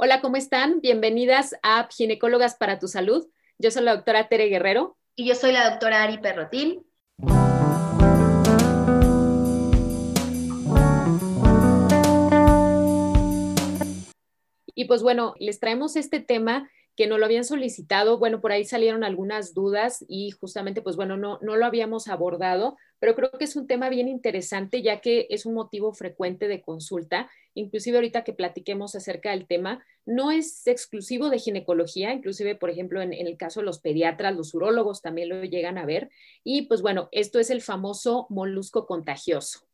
Hola, ¿cómo están? Bienvenidas a Ginecólogas para tu Salud. Yo soy la doctora Tere Guerrero. Y yo soy la doctora Ari Perrotín. Y pues bueno, les traemos este tema que no lo habían solicitado. Bueno, por ahí salieron algunas dudas y justamente, pues bueno, no, no lo habíamos abordado, pero creo que es un tema bien interesante ya que es un motivo frecuente de consulta. Inclusive ahorita que platiquemos acerca del tema, no es exclusivo de ginecología, inclusive, por ejemplo, en, en el caso de los pediatras, los urólogos también lo llegan a ver. Y pues bueno, esto es el famoso molusco contagioso.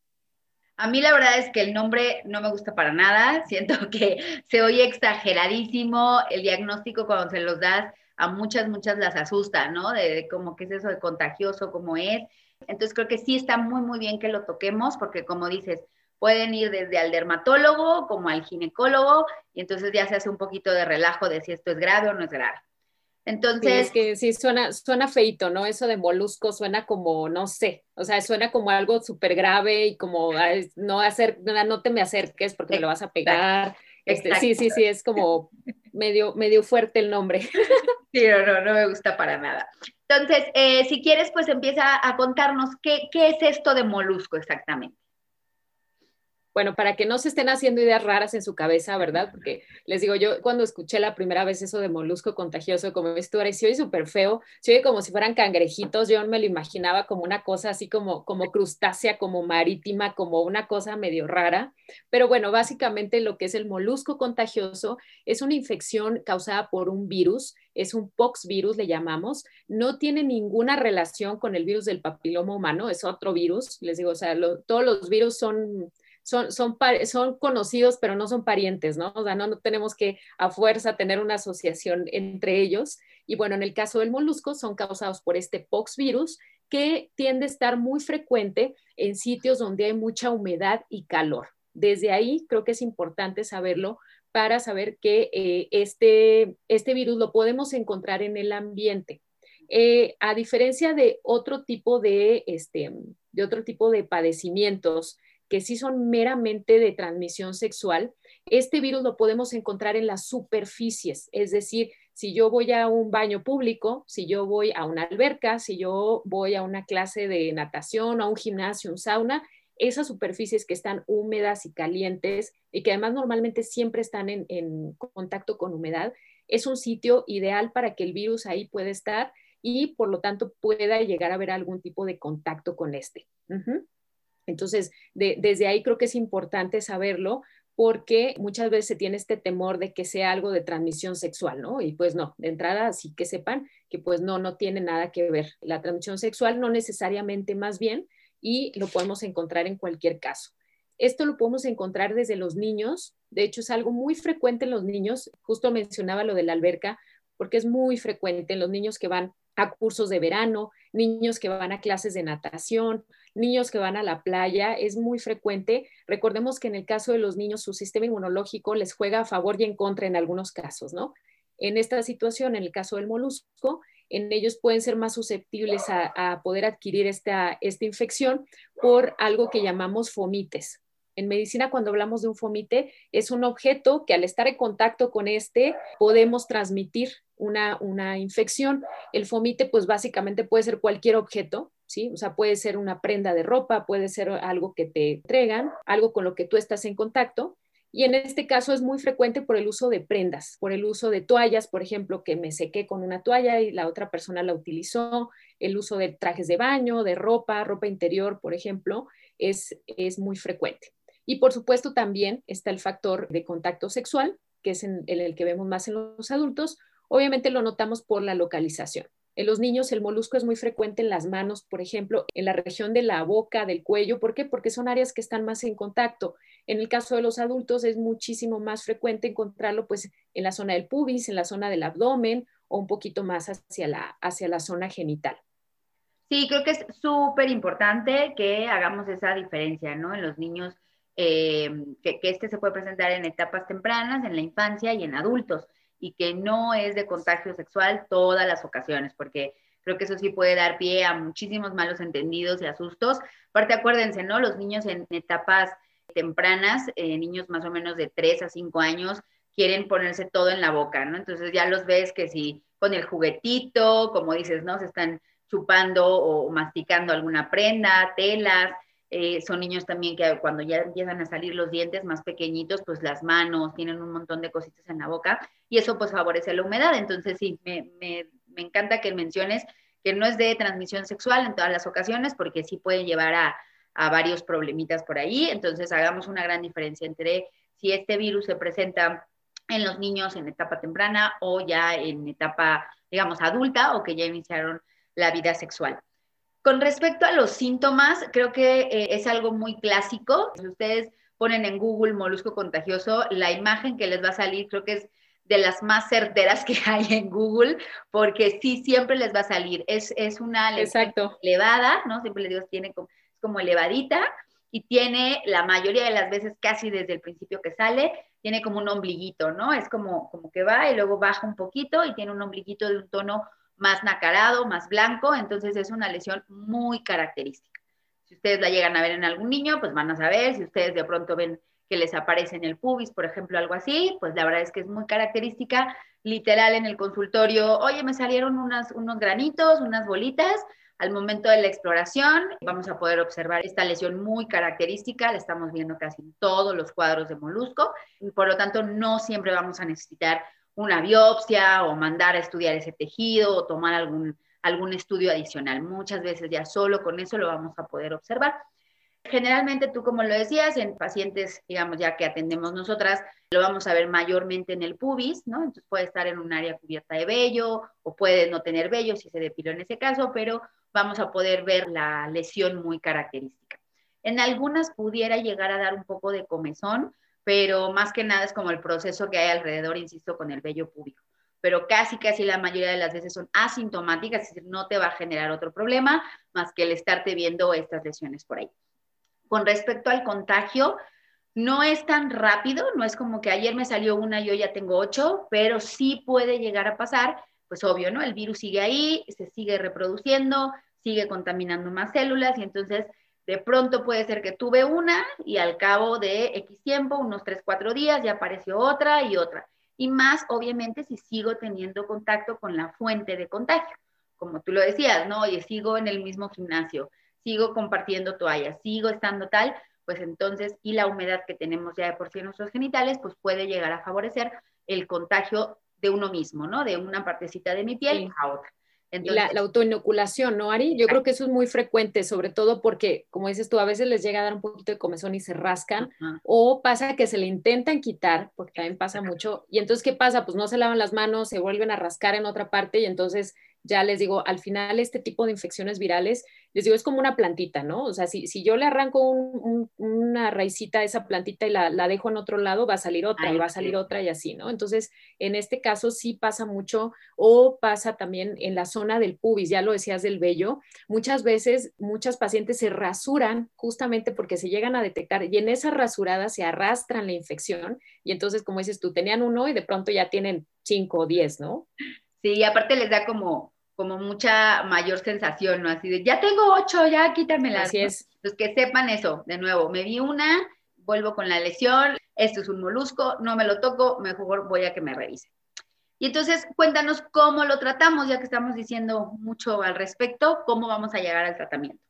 A mí la verdad es que el nombre no me gusta para nada, siento que se oye exageradísimo, el diagnóstico cuando se los das a muchas, muchas las asusta, ¿no? De, cómo que es eso de contagioso, cómo es. Entonces creo que sí está muy, muy bien que lo toquemos porque como dices, pueden ir desde al dermatólogo como al ginecólogo y entonces ya se hace un poquito de relajo de si esto es grave o no es grave. Entonces. Sí, es que sí, suena, suena feito, ¿no? Eso de molusco suena como, no sé, o sea, suena como algo súper grave y como no hacer, no te me acerques porque me lo vas a pegar. Este, sí, sí, sí, es como medio, medio fuerte el nombre. Sí, no, no, no me gusta para nada. Entonces, eh, si quieres, pues empieza a contarnos qué, qué es esto de molusco exactamente bueno, para que no se estén haciendo ideas raras en su cabeza, ¿verdad? Porque les digo, yo cuando escuché la primera vez eso de molusco contagioso, como esto era, se oye súper feo, se oye como si fueran cangrejitos, yo me lo imaginaba como una cosa así como, como crustácea, como marítima, como una cosa medio rara. Pero bueno, básicamente lo que es el molusco contagioso es una infección causada por un virus, es un pox virus, le llamamos, no tiene ninguna relación con el virus del papiloma humano, es otro virus, les digo, o sea, todos los virus son son, son, son conocidos, pero no son parientes, ¿no? O sea, no, no tenemos que a fuerza tener una asociación entre ellos. Y bueno, en el caso del molusco, son causados por este pox virus que tiende a estar muy frecuente en sitios donde hay mucha humedad y calor. Desde ahí creo que es importante saberlo para saber que eh, este, este virus lo podemos encontrar en el ambiente. Eh, a diferencia de otro tipo de, este, de otro tipo de padecimientos que sí son meramente de transmisión sexual, este virus lo podemos encontrar en las superficies, es decir, si yo voy a un baño público, si yo voy a una alberca, si yo voy a una clase de natación, a un gimnasio, un sauna, esas superficies que están húmedas y calientes y que además normalmente siempre están en, contacto con humedad, es un sitio ideal para que el virus ahí pueda estar y por lo tanto pueda llegar a haber algún tipo de contacto con este. Entonces, desde ahí creo que es importante saberlo porque muchas veces se tiene este temor de que sea algo de transmisión sexual, ¿no? Y pues no, de entrada sí que sepan que pues no, no tiene nada que ver. La transmisión sexual no necesariamente más bien y lo podemos encontrar en cualquier caso. Esto lo podemos encontrar desde los niños, de hecho es algo muy frecuente en los niños, justo mencionaba lo de la alberca, porque es muy frecuente en los niños que van a cursos de verano, niños que van a clases de natación, niños que van a la playa, es muy frecuente. Recordemos que en el caso de los niños su sistema inmunológico les juega a favor y en contra en algunos casos, ¿no? En esta situación, en el caso del molusco, en ellos pueden ser más susceptibles a, poder adquirir esta, esta infección por algo que llamamos fomites. En medicina, cuando hablamos de un fomite, es un objeto que al estar en contacto con este podemos transmitir una, una infección. El fomite, pues básicamente puede ser cualquier objeto, ¿sí? O sea, puede ser una prenda de ropa, puede ser algo que te entregan, algo con lo que tú estás en contacto. Y en este caso es muy frecuente por el uso de prendas, por el uso de toallas, por ejemplo, que me sequé con una toalla y la otra persona la utilizó, el uso de trajes de baño, de ropa, ropa interior, por ejemplo, es, es muy frecuente. Y por supuesto también está el factor de contacto sexual, que es en, el que vemos más en los adultos. Obviamente lo notamos por la localización. En los niños el molusco es muy frecuente en las manos, por ejemplo, en la región de la boca, del cuello. ¿Por qué? Porque son áreas que están más en contacto. En el caso de los adultos es muchísimo más frecuente encontrarlo pues en la zona del pubis, en la zona del abdomen o un poquito más hacia la, hacia la zona genital. Sí, creo que es súper importante que hagamos esa diferencia, ¿no? En los niños eh, que, este se puede presentar en etapas tempranas, en la infancia y en adultos, y que no es de contagio sexual todas las ocasiones, porque creo que eso sí puede dar pie a muchísimos malos entendidos y asustos. Aparte, acuérdense, ¿no? Los niños en etapas tempranas, eh, niños más o menos de 3 a 5 años, quieren ponerse todo en la boca, ¿no? Entonces ya los ves que si con el juguetito, como dices, ¿no? Se están chupando o masticando alguna prenda, telas. Eh, son niños también que cuando ya empiezan a salir los dientes más pequeñitos, pues las manos, tienen un montón de cositas en la boca y eso pues favorece la humedad. Entonces sí, me, me, me encanta que menciones que no es de transmisión sexual en todas las ocasiones porque sí puede llevar a, a varios problemitas por ahí. Entonces hagamos una gran diferencia entre si este virus se presenta en los niños en etapa temprana o ya en etapa, digamos, adulta o que ya iniciaron la vida sexual. Con respecto a los síntomas, creo que eh, es algo muy clásico. Si ustedes ponen en Google molusco contagioso, la imagen que les va a salir creo que es de las más certeras que hay en Google, porque sí, siempre les va a salir. Es, es una Exacto. elevada, ¿no? Siempre les digo, tiene como, es como elevadita y tiene la mayoría de las veces casi desde el principio que sale, tiene como un ombliguito, ¿no? Es como, como que va y luego baja un poquito y tiene un ombliguito de un tono más nacarado, más blanco, entonces es una lesión muy característica. Si ustedes la llegan a ver en algún niño, pues van a saber, si ustedes de pronto ven que les aparece en el pubis, por ejemplo, algo así, pues la verdad es que es muy característica, literal en el consultorio, oye, me salieron unas, unos granitos, unas bolitas, al momento de la exploración vamos a poder observar esta lesión muy característica, la estamos viendo casi en todos los cuadros de molusco, y por lo tanto no siempre vamos a necesitar una biopsia o mandar a estudiar ese tejido o tomar algún, algún estudio adicional. Muchas veces ya solo con eso lo vamos a poder observar. Generalmente, tú como lo decías, en pacientes, digamos, ya que atendemos nosotras, lo vamos a ver mayormente en el pubis, ¿no? Entonces puede estar en un área cubierta de vello o puede no tener vello si se depiló en ese caso, pero vamos a poder ver la lesión muy característica. En algunas pudiera llegar a dar un poco de comezón, pero más que nada es como el proceso que hay alrededor, insisto, con el vello púbico. Pero casi, casi la mayoría de las veces son asintomáticas, es decir, no te va a generar otro problema más que el estarte viendo estas lesiones por ahí. Con respecto al contagio, no es tan rápido, no es como que ayer me salió una y hoy ya tengo ocho, pero sí puede llegar a pasar, pues obvio, ¿no? El virus sigue ahí, se sigue reproduciendo, sigue contaminando más células y entonces de pronto puede ser que tuve una y al cabo de X tiempo, unos 3, 4 días, ya apareció otra y otra. Y más, obviamente, si sigo teniendo contacto con la fuente de contagio. Como tú lo decías, ¿no? Oye, sigo en el mismo gimnasio, sigo compartiendo toallas, sigo estando tal, pues entonces, y la humedad que tenemos ya de por sí en nuestros genitales, pues puede llegar a favorecer el contagio de uno mismo, ¿no? De una partecita de mi piel a otra la, autoinoculación, ¿no, Ari? Yo creo que eso es muy frecuente, sobre todo porque, como dices tú, a veces les llega a dar un poquito de comezón y se rascan, o pasa que se le intentan quitar, porque también pasa mucho, y entonces, ¿qué pasa? Pues no se lavan las manos, se vuelven a rascar en otra parte y entonces ya les digo, al final este tipo de infecciones virales, les digo, es como una plantita, ¿no? O sea, si, si yo le arranco una raicita a esa plantita y la, la, dejo en otro lado, va a salir otra y va a salir otra y así, ¿no? Entonces, en este caso sí pasa mucho o pasa también en la zona del pubis, ya lo decías del vello, muchas veces muchas pacientes se rasuran justamente porque se llegan a detectar y en esa rasurada se arrastran la infección y entonces, como dices tú, tenían uno y de pronto ya tienen cinco o diez, ¿no? Sí, y aparte les da como como mucha mayor sensación, ¿no? Así de, ya tengo ocho, ya quítamela. Así es. Pues que sepan eso, de nuevo, me vi una, vuelvo con la lesión, esto es un molusco, no me lo toco, mejor voy a que me revise. Y entonces, cuéntanos cómo lo tratamos, ya que estamos diciendo mucho al respecto, cómo vamos a llegar al tratamiento.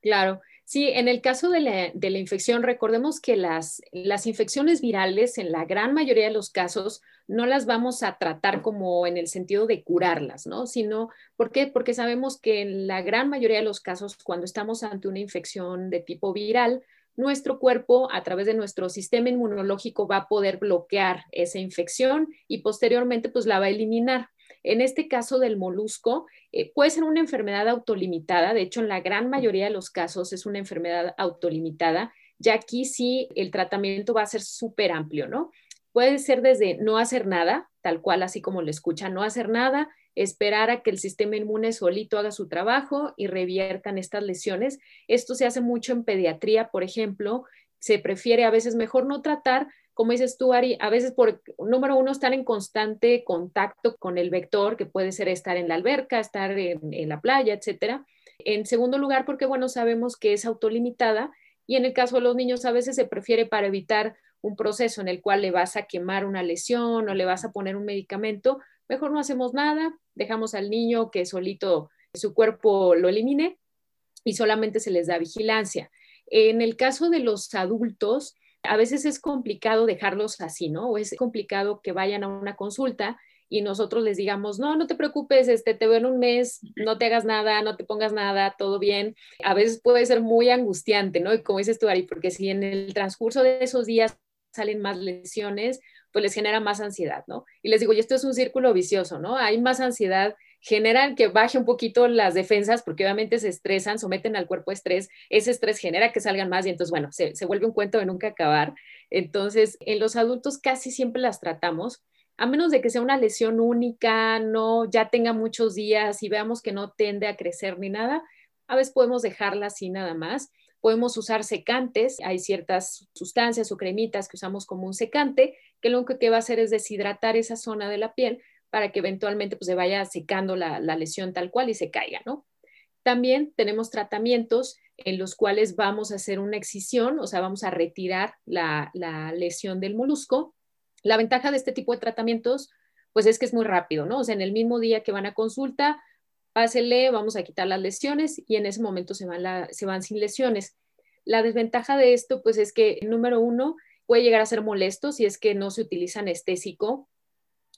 Claro, Sí, en el caso de la, infección, recordemos que las, las, infecciones virales, en la gran mayoría de los casos, no las vamos a tratar como en el sentido de curarlas, ¿no? Sino, ¿por qué? Porque sabemos que en la gran mayoría de los casos, cuando estamos ante una infección de tipo viral, nuestro cuerpo, a través de nuestro sistema inmunológico, va a poder bloquear esa infección y posteriormente, pues la va a eliminar. En este caso del molusco, eh, puede ser una enfermedad autolimitada, de hecho en la gran mayoría de los casos es una enfermedad autolimitada, ya aquí sí el tratamiento va a ser súper amplio, ¿no? Puede ser desde no hacer nada, tal cual así como lo escucha, no hacer nada, esperar a que el sistema inmune solito haga su trabajo y reviertan estas lesiones. Esto se hace mucho en pediatría, por ejemplo, se prefiere a veces mejor no tratar como dices tú, Ari, a veces por, número uno, estar en constante contacto con el vector, que puede ser estar en la alberca, estar en, la playa, etcétera. En segundo lugar, porque, bueno, sabemos que es autolimitada y en el caso de los niños a veces se prefiere para evitar un proceso en el cual le vas a quemar una lesión o le vas a poner un medicamento, mejor no hacemos nada, dejamos al niño que solito su cuerpo lo elimine y solamente se les da vigilancia. En el caso de los adultos, a veces es complicado dejarlos así, ¿no? O es complicado que vayan a una consulta y nosotros les digamos, no, no te preocupes, este, te veo en un mes, no te hagas nada, no te pongas nada, todo bien. A veces puede ser muy angustiante, ¿no? Y como dices tú, Ari, porque si en el transcurso de esos días salen más lesiones, pues les genera más ansiedad, ¿no? Y les digo, y esto es un círculo vicioso, ¿no? Hay más ansiedad generan que baje un poquito las defensas porque obviamente se estresan, someten al cuerpo estrés, ese estrés genera que salgan más y entonces, bueno, se, se vuelve un cuento de nunca acabar. Entonces, en los adultos casi siempre las tratamos, a menos de que sea una lesión única, no ya tenga muchos días y veamos que no tiende a crecer ni nada, a veces podemos dejarla así nada más. Podemos usar secantes, hay ciertas sustancias o cremitas que usamos como un secante, que lo único que va a hacer es deshidratar esa zona de la piel para que eventualmente pues, se vaya secando la, lesión tal cual y se caiga, ¿no? También tenemos tratamientos en los cuales vamos a hacer una excisión, o sea, vamos a retirar la, lesión del molusco. La ventaja de este tipo de tratamientos, pues es que es muy rápido, ¿no? O sea, en el mismo día que van a consulta, pásele, vamos a quitar las lesiones y en ese momento se van, se van sin lesiones. La desventaja de esto, pues es que, número uno, puede llegar a ser molesto si es que no se utiliza anestésico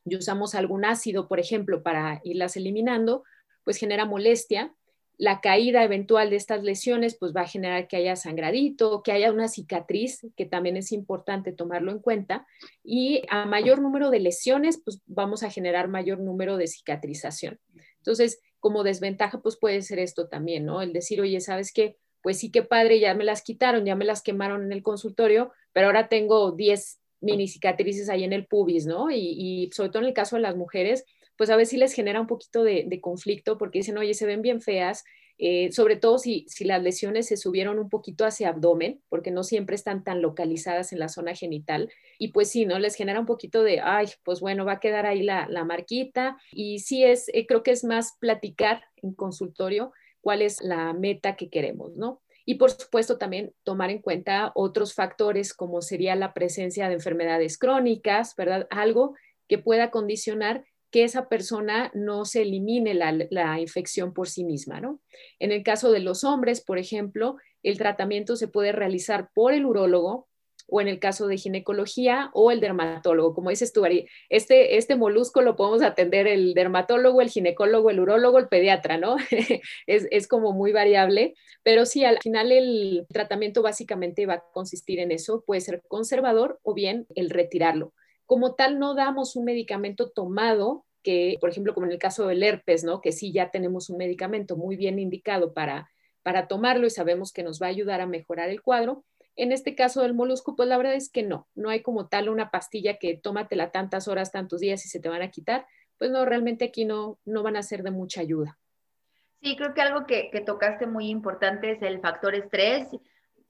y usamos algún ácido, por ejemplo, para irlas eliminando, pues genera molestia. La caída eventual de estas lesiones pues va a generar que haya sangradito, que haya una cicatriz, que también es importante tomarlo en cuenta. Y a mayor número de lesiones, pues vamos a generar mayor número de cicatrización. Entonces, como desventaja, pues puede ser esto también, ¿no? El decir, oye, ¿sabes qué? Pues sí, qué padre, ya me las quitaron, ya me las quemaron en el consultorio, pero ahora tengo 10 mini cicatrices ahí en el pubis, ¿no? Y, sobre todo en el caso de las mujeres, pues a veces les genera un poquito de, conflicto porque dicen, oye, se ven bien feas, eh, sobre todo si, las lesiones se subieron un poquito hacia abdomen, porque no siempre están tan localizadas en la zona genital, y pues sí, ¿no? Les genera un poquito de, ay, pues bueno, va a quedar ahí la, la marquita, y sí es, eh, creo que es más platicar en consultorio cuál es la meta que queremos, ¿no? Y por supuesto también tomar en cuenta otros factores como sería la presencia de enfermedades crónicas, ¿verdad? Algo que pueda condicionar que esa persona no se elimine la, la, infección por sí misma, ¿no? En el caso de los hombres, por ejemplo, el tratamiento se puede realizar por el urólogo o en el caso de ginecología o el dermatólogo. Como dices tú, Ari, este, este molusco lo podemos atender el dermatólogo, el ginecólogo, el urólogo, el pediatra, ¿no? es, es como muy variable, pero sí, al final el tratamiento básicamente va a consistir en eso, puede ser conservador o bien el retirarlo. Como tal, no damos un medicamento tomado que, por ejemplo, como en el caso del herpes, ¿no? Que sí ya tenemos un medicamento muy bien indicado para, para tomarlo y sabemos que nos va a ayudar a mejorar el cuadro, en este caso del molusco, pues la verdad es que no, no hay como tal una pastilla que tómatela tantas horas, tantos días y se te van a quitar. Pues no, realmente aquí no, no van a ser de mucha ayuda. Sí, creo que algo que, que tocaste muy importante es el factor estrés,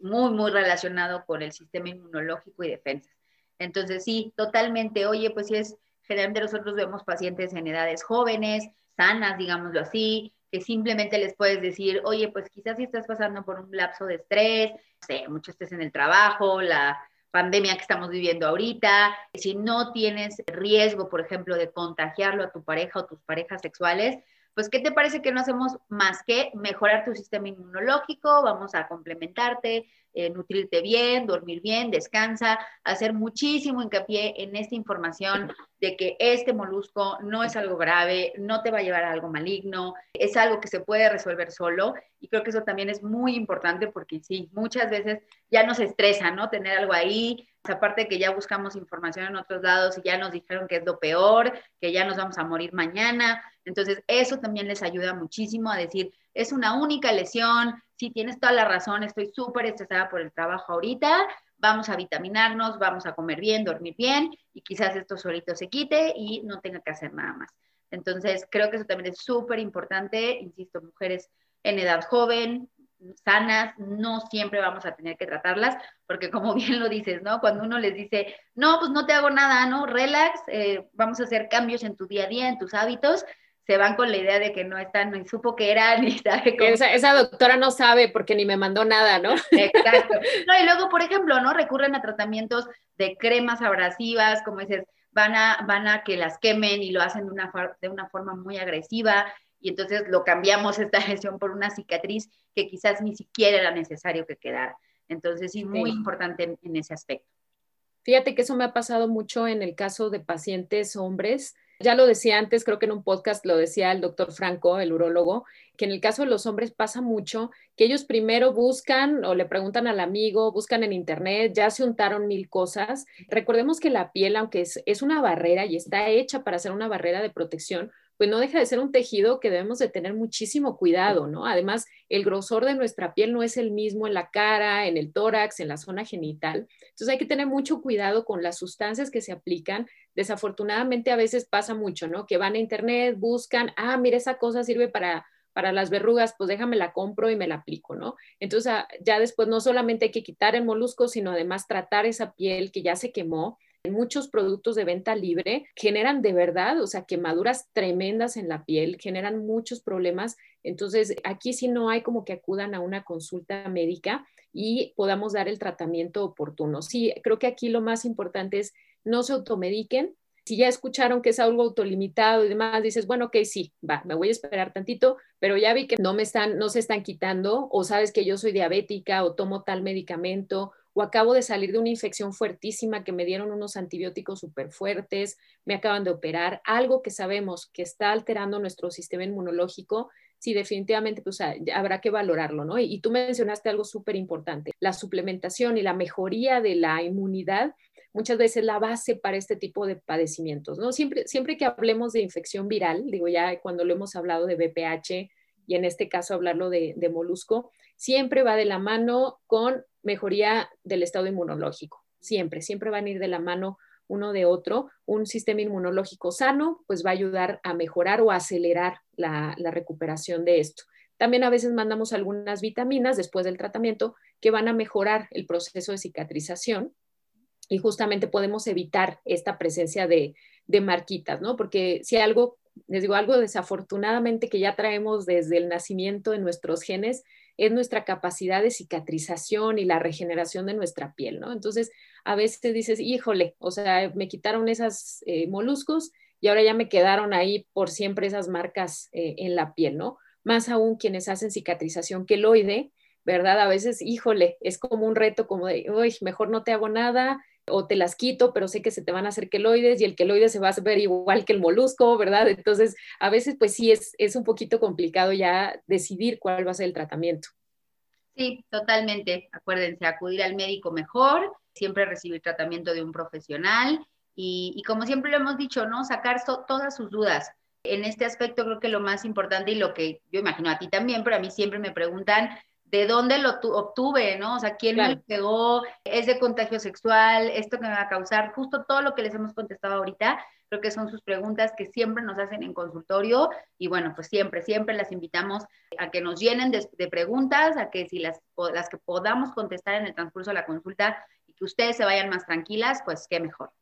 muy, muy relacionado con el sistema inmunológico y defensas. Entonces, sí, totalmente. Oye, pues sí es, generalmente nosotros vemos pacientes en edades jóvenes, sanas, digámoslo así, que simplemente les puedes decir, oye, pues quizás si estás pasando por un lapso de estrés, no sé, mucho estrés en el trabajo, la pandemia que estamos viviendo ahorita, si no tienes riesgo, por ejemplo, de contagiarlo a tu pareja o tus parejas sexuales, pues, ¿qué te parece que no hacemos más que mejorar tu sistema inmunológico? Vamos a complementarte, eh, nutrirte bien, dormir bien, descansa, hacer muchísimo hincapié en esta información de que este molusco no es algo grave, no te va a llevar a algo maligno, es algo que se puede resolver solo. Y creo que eso también es muy importante porque sí, muchas veces ya nos estresa, ¿no? Tener algo ahí, aparte de que ya buscamos información en otros lados y ya nos dijeron que es lo peor, que ya nos vamos a morir mañana, entonces eso también les ayuda muchísimo a decir, es una única lesión, sí, tienes toda la razón, estoy súper estresada por el trabajo ahorita, vamos a vitaminarnos, vamos a comer bien, dormir bien y quizás esto solito se quite y no tenga que hacer nada más. Entonces, creo que eso también es súper importante, insisto, mujeres en edad joven, sanas, no siempre vamos a tener que tratarlas, porque como bien lo dices, ¿no? Cuando uno les dice, no, pues no te hago nada, ¿no? Relax, eh, vamos a hacer cambios en tu día a día, en tus hábitos, se van con la idea de que no están, ni supo que era, ni sabe cómo. Esa, esa, doctora no sabe porque ni me mandó nada, ¿no? Exacto. No, y luego, por ejemplo, ¿no? Recurren a tratamientos de cremas abrasivas, como dices, van a, van a que las quemen y lo hacen de una, de una forma muy agresiva, y entonces lo cambiamos esta lesión por una cicatriz que quizás ni siquiera era necesario que quedara. Entonces, sí, muy importante en ese aspecto. Fíjate que eso me ha pasado mucho en el caso de pacientes hombres. Ya lo decía antes, creo que en un podcast lo decía el doctor Franco, el urólogo, que en el caso de los hombres pasa mucho que ellos primero buscan o le preguntan al amigo, buscan en internet, ya se untaron mil cosas. Recordemos que la piel, aunque es, es una barrera y está hecha para ser una barrera de protección, pues no deja de ser un tejido que debemos de tener muchísimo cuidado, ¿no? Además, el grosor de nuestra piel no es el mismo en la cara, en el tórax, en la zona genital. Entonces hay que tener mucho cuidado con las sustancias que se aplican. Desafortunadamente a veces pasa mucho, ¿no? Que van a internet, buscan, ah, mira, esa cosa sirve para para las verrugas, pues déjame la compro y me la aplico, ¿no? Entonces, ah, ya después no solamente hay que quitar el molusco, sino además tratar esa piel que ya se quemó muchos productos de venta libre generan de verdad, o sea, quemaduras tremendas en la piel, generan muchos problemas. Entonces, aquí sí no hay como que acudan a una consulta médica y podamos dar el tratamiento oportuno. Sí, creo que aquí lo más importante es no se automediquen. Si ya escucharon que es algo autolimitado y demás, dices, bueno, ok, sí, va, me voy a esperar tantito, pero ya vi que no me están, no se están quitando, o sabes que yo soy diabética o tomo tal medicamento o acabo de salir de una infección fuertísima que me dieron unos antibióticos súper fuertes, me acaban de operar, algo que sabemos que está alterando nuestro sistema inmunológico, sí, definitivamente pues, habrá que valorarlo, ¿no? Y, tú mencionaste algo súper importante, la suplementación y la mejoría de la inmunidad muchas veces la base para este tipo de padecimientos, ¿no? Siempre, siempre que hablemos de infección viral, digo ya cuando lo hemos hablado de BPH y en este caso hablarlo de molusco, siempre va de la mano con mejoría del estado inmunológico. Siempre, siempre van a ir de la mano uno de otro. Un sistema inmunológico sano, pues va a ayudar a mejorar o acelerar la, recuperación de esto. También a veces mandamos algunas vitaminas después del tratamiento que van a mejorar el proceso de cicatrización y justamente podemos evitar esta presencia de, de marquitas, ¿no? Porque si algo, les digo, algo desafortunadamente que ya traemos desde el nacimiento en nuestros genes es nuestra capacidad de cicatrización y la regeneración de nuestra piel, ¿no? Entonces, a veces dices, híjole, o sea, me quitaron esos eh, moluscos y ahora ya me quedaron ahí por siempre esas marcas eh, en la piel, ¿no? Más aún quienes hacen cicatrización queloide, ¿verdad? A veces, híjole, es como un reto como de, uy, mejor no te hago nada, o te las quito, pero sé que se te van a hacer queloides y el queloide se va a ver igual que el molusco, ¿verdad? Entonces, a veces, pues sí, es, es un poquito complicado ya decidir cuál va a ser el tratamiento. Sí, totalmente. Acuérdense, acudir al médico mejor, siempre recibir tratamiento de un profesional y, como siempre lo hemos dicho, ¿no? Sacar todas sus dudas. En este aspecto creo que lo más importante y lo que yo imagino a ti también, pero a mí siempre me preguntan, de dónde lo obtuve, ¿no? O sea, quién me lo pegó, es de contagio sexual, esto que me va a causar, justo todo lo que les hemos contestado ahorita, creo que son sus preguntas que siempre nos hacen en consultorio y bueno, pues siempre, siempre las invitamos a que nos llenen de, preguntas, a que si las, las que podamos contestar en el transcurso de la consulta y que ustedes se vayan más tranquilas, pues qué mejor.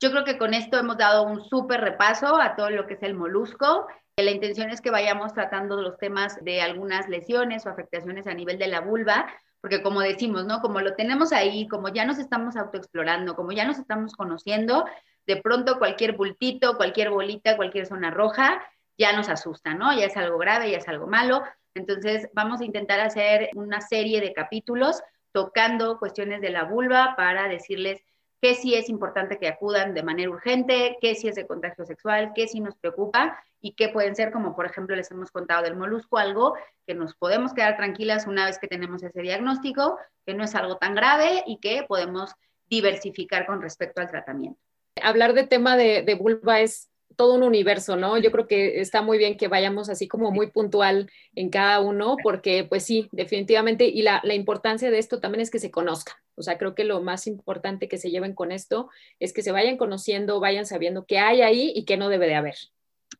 Yo creo que con esto hemos dado un súper repaso a todo lo que es el molusco. La intención es que vayamos tratando los temas de algunas lesiones o afectaciones a nivel de la vulva, porque como decimos, ¿no? Como lo tenemos ahí, como ya nos estamos autoexplorando, como ya nos estamos conociendo, de pronto cualquier bultito, cualquier bolita, cualquier zona roja, ya nos asusta, ¿no? Ya es algo grave, ya es algo malo. Entonces, vamos a intentar hacer una serie de capítulos tocando cuestiones de la vulva para decirles qué sí es importante que acudan de manera urgente, qué sí es de contagio sexual, qué sí nos preocupa y qué pueden ser, como por ejemplo les hemos contado del molusco, algo que nos podemos quedar tranquilas una vez que tenemos ese diagnóstico, que no es algo tan grave y que podemos diversificar con respecto al tratamiento. Hablar de tema de, de vulva es todo un universo, ¿no? Yo creo que está muy bien que vayamos así como muy puntual en cada uno, porque pues sí, definitivamente, y la, la, importancia de esto también es que se conozca. O sea, creo que lo más importante que se lleven con esto es que se vayan conociendo, vayan sabiendo qué hay ahí y qué no debe de haber.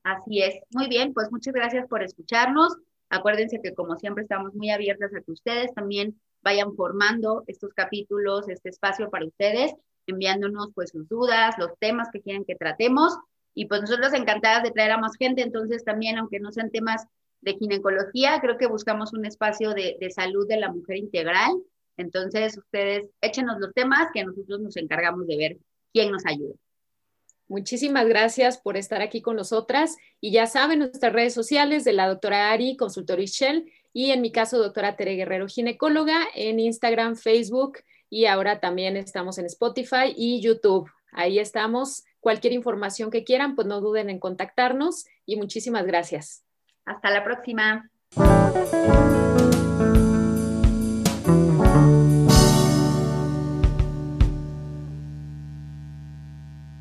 Así es. Muy bien, pues muchas gracias por escucharnos. Acuérdense que como siempre estamos muy abiertas a que ustedes también vayan formando estos capítulos, este espacio para ustedes, enviándonos pues sus dudas, los temas que quieren que tratemos Y pues nosotros encantadas de traer a más gente, entonces también, aunque no sean temas de ginecología, creo que buscamos un espacio de, de salud de la mujer integral. Entonces, ustedes échenos los temas que nosotros nos encargamos de ver quién nos ayuda. Muchísimas gracias por estar aquí con nosotras. Y ya saben, nuestras redes sociales de la doctora Ari, consultora Shell, y en mi caso, doctora Tere Guerrero, ginecóloga, en Instagram, Facebook, y ahora también estamos en Spotify y YouTube. Ahí estamos. Cualquier información que quieran, pues no duden en contactarnos y muchísimas gracias. Hasta la próxima.